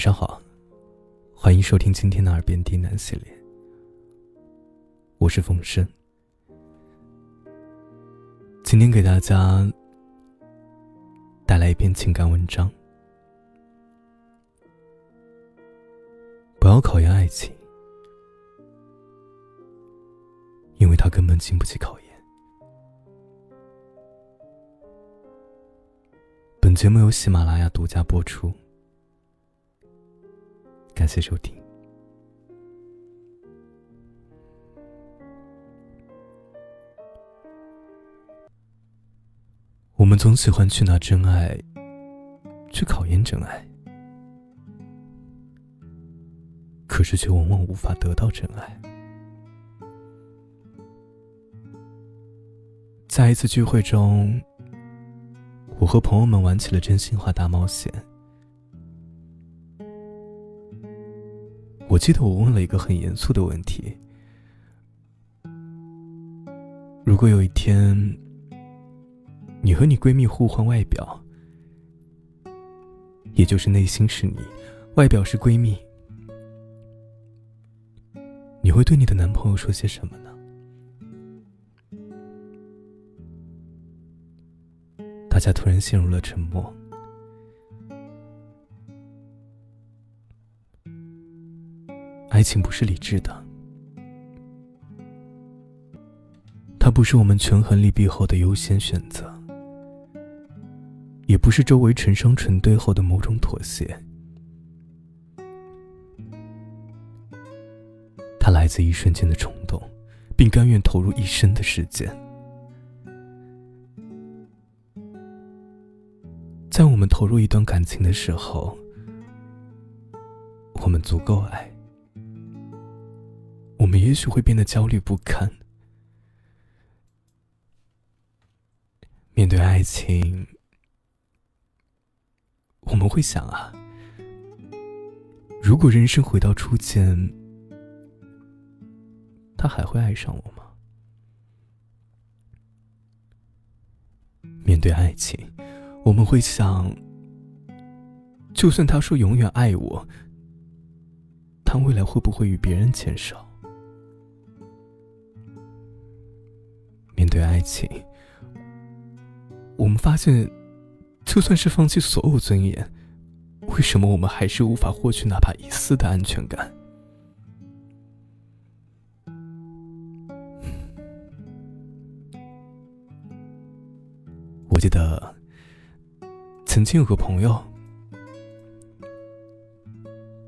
晚上好，欢迎收听今天的耳边低喃系列。我是冯生，今天给大家带来一篇情感文章。不要考验爱情，因为它根本经不起考验。本节目由喜马拉雅独家播出。感谢收听。我们总喜欢去拿真爱，去考验真爱，可是却往往无法得到真爱。在一次聚会中，我和朋友们玩起了真心话大冒险。我记得我问了一个很严肃的问题：如果有一天，你和你闺蜜互换外表，也就是内心是你，外表是闺蜜，你会对你的男朋友说些什么呢？大家突然陷入了沉默。爱情不是理智的，它不是我们权衡利弊后的优先选择，也不是周围成双成对后的某种妥协。它来自一瞬间的冲动，并甘愿投入一生的时间。在我们投入一段感情的时候，我们足够爱。我们也许会变得焦虑不堪。面对爱情，我们会想啊，如果人生回到初见，他还会爱上我吗？面对爱情，我们会想，就算他说永远爱我，他未来会不会与别人牵手？爱情，我们发现，就算是放弃所有尊严，为什么我们还是无法获取哪怕一丝的安全感？我记得，曾经有个朋友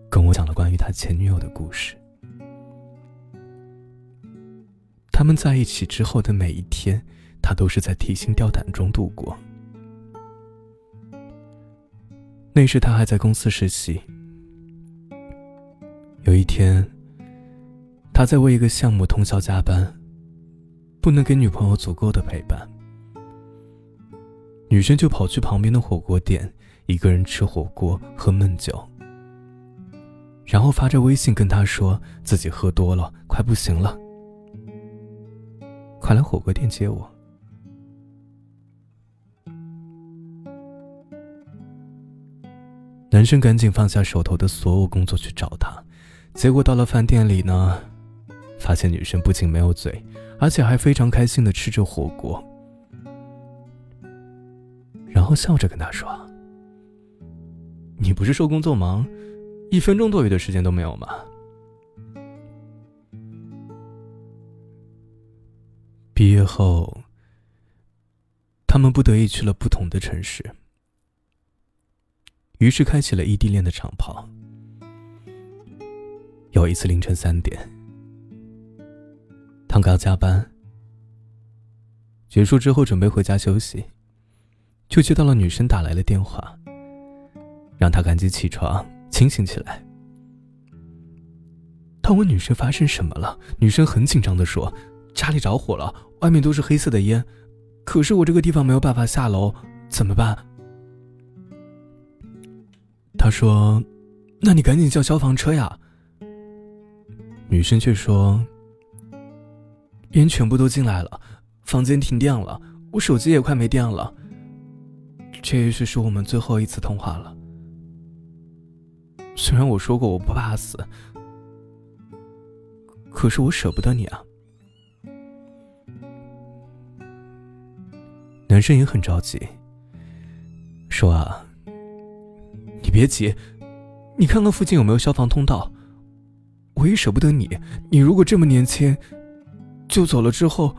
跟我讲了关于他前女友的故事。他们在一起之后的每一天，他都是在提心吊胆中度过。那时他还在公司实习。有一天，他在为一个项目通宵加班，不能给女朋友足够的陪伴，女生就跑去旁边的火锅店，一个人吃火锅喝闷酒，然后发着微信跟他说自己喝多了，快不行了。快来火锅店接我！男生赶紧放下手头的所有工作去找她，结果到了饭店里呢，发现女生不仅没有嘴，而且还非常开心的吃着火锅，然后笑着跟他说：“你不是说工作忙，一分钟多余的时间都没有吗？”之后，他们不得已去了不同的城市，于是开启了异地恋的长跑。有一次凌晨三点，他刚加班结束之后，准备回家休息，就接到了女生打来的电话，让他赶紧起床清醒起来。他问女生发生什么了，女生很紧张的说。家里着火了，外面都是黑色的烟，可是我这个地方没有办法下楼，怎么办？他说：“那你赶紧叫消防车呀。”女生却说：“烟全部都进来了，房间停电了，我手机也快没电了。这也许是我们最后一次通话了，虽然我说过我不怕死，可是我舍不得你啊。男生也很着急，说啊，你别急，你看看附近有没有消防通道。我也舍不得你，你如果这么年轻就走了之后，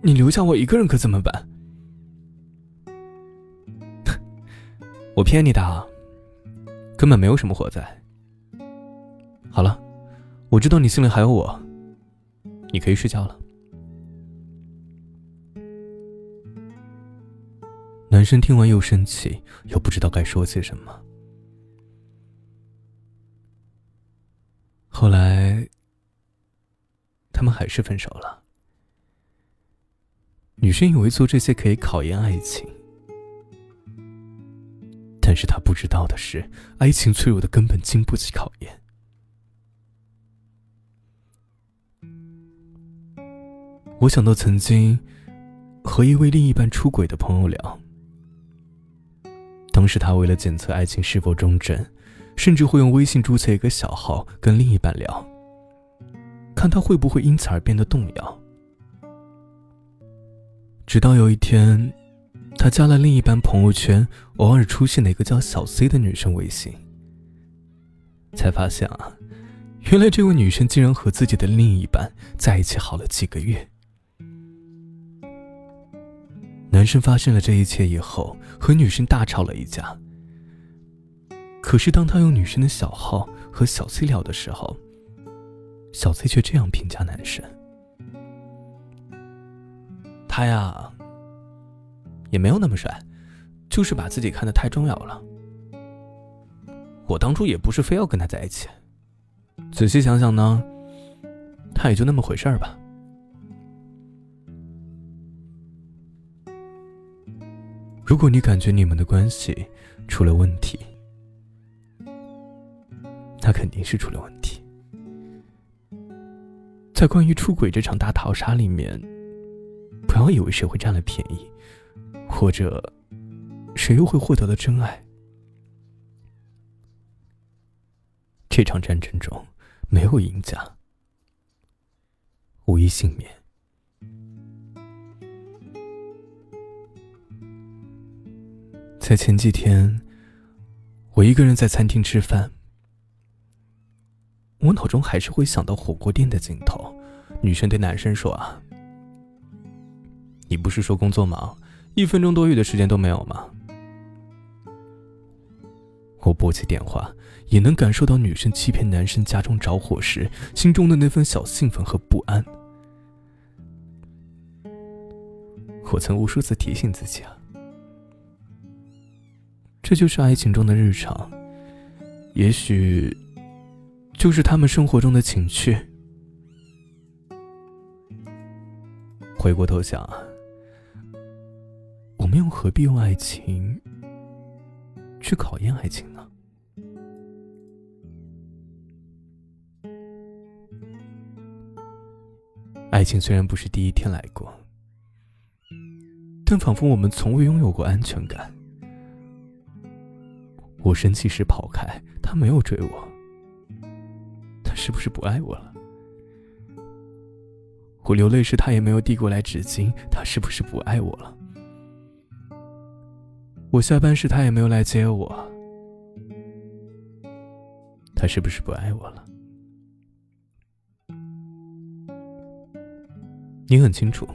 你留下我一个人可怎么办？我骗你的，啊根本没有什么火灾。好了，我知道你心里还有我，你可以睡觉了。女生听完又生气，又不知道该说些什么。后来，他们还是分手了。女生以为做这些可以考验爱情，但是她不知道的是，爱情脆弱的根本经不起考验。我想到曾经和一位另一半出轨的朋友聊。当时他为了检测爱情是否忠贞，甚至会用微信注册一个小号跟另一半聊，看他会不会因此而变得动摇。直到有一天，他加了另一半朋友圈偶尔出现的一个叫小 C 的女生微信，才发现啊，原来这位女生竟然和自己的另一半在一起好了几个月。男生发现了这一切以后，和女生大吵了一架。可是当他用女生的小号和小 C 聊的时候，小 C 却这样评价男生：“他呀，也没有那么帅，就是把自己看得太重要了。我当初也不是非要跟他在一起，仔细想想呢，他也就那么回事儿吧。”如果你感觉你们的关系出了问题，那肯定是出了问题。在关于出轨这场大逃杀里面，不要以为谁会占了便宜，或者谁又会获得了真爱。这场战争中没有赢家，无一幸免。在前几天，我一个人在餐厅吃饭，我脑中还是会想到火锅店的镜头。女生对男生说：“啊，你不是说工作忙，一分钟多余的时间都没有吗？”我拨起电话，也能感受到女生欺骗男生家中着火时心中的那份小兴奋和不安。我曾无数次提醒自己啊。这就是爱情中的日常，也许就是他们生活中的情趣。回过头想，我们又何必用爱情去考验爱情呢？爱情虽然不是第一天来过，但仿佛我们从未拥有过安全感。生气时跑开，他没有追我。他是不是不爱我了？我流泪时，他也没有递过来纸巾。他是不是不爱我了？我下班时，他也没有来接我。他是不是不爱我了？你很清楚，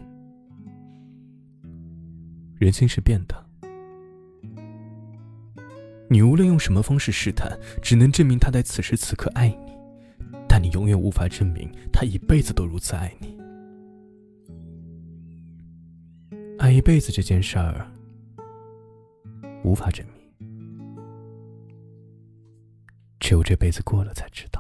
人心是变的。你无论用什么方式试探，只能证明他在此时此刻爱你，但你永远无法证明他一辈子都如此爱你。爱一辈子这件事儿，无法证明，只有这辈子过了才知道。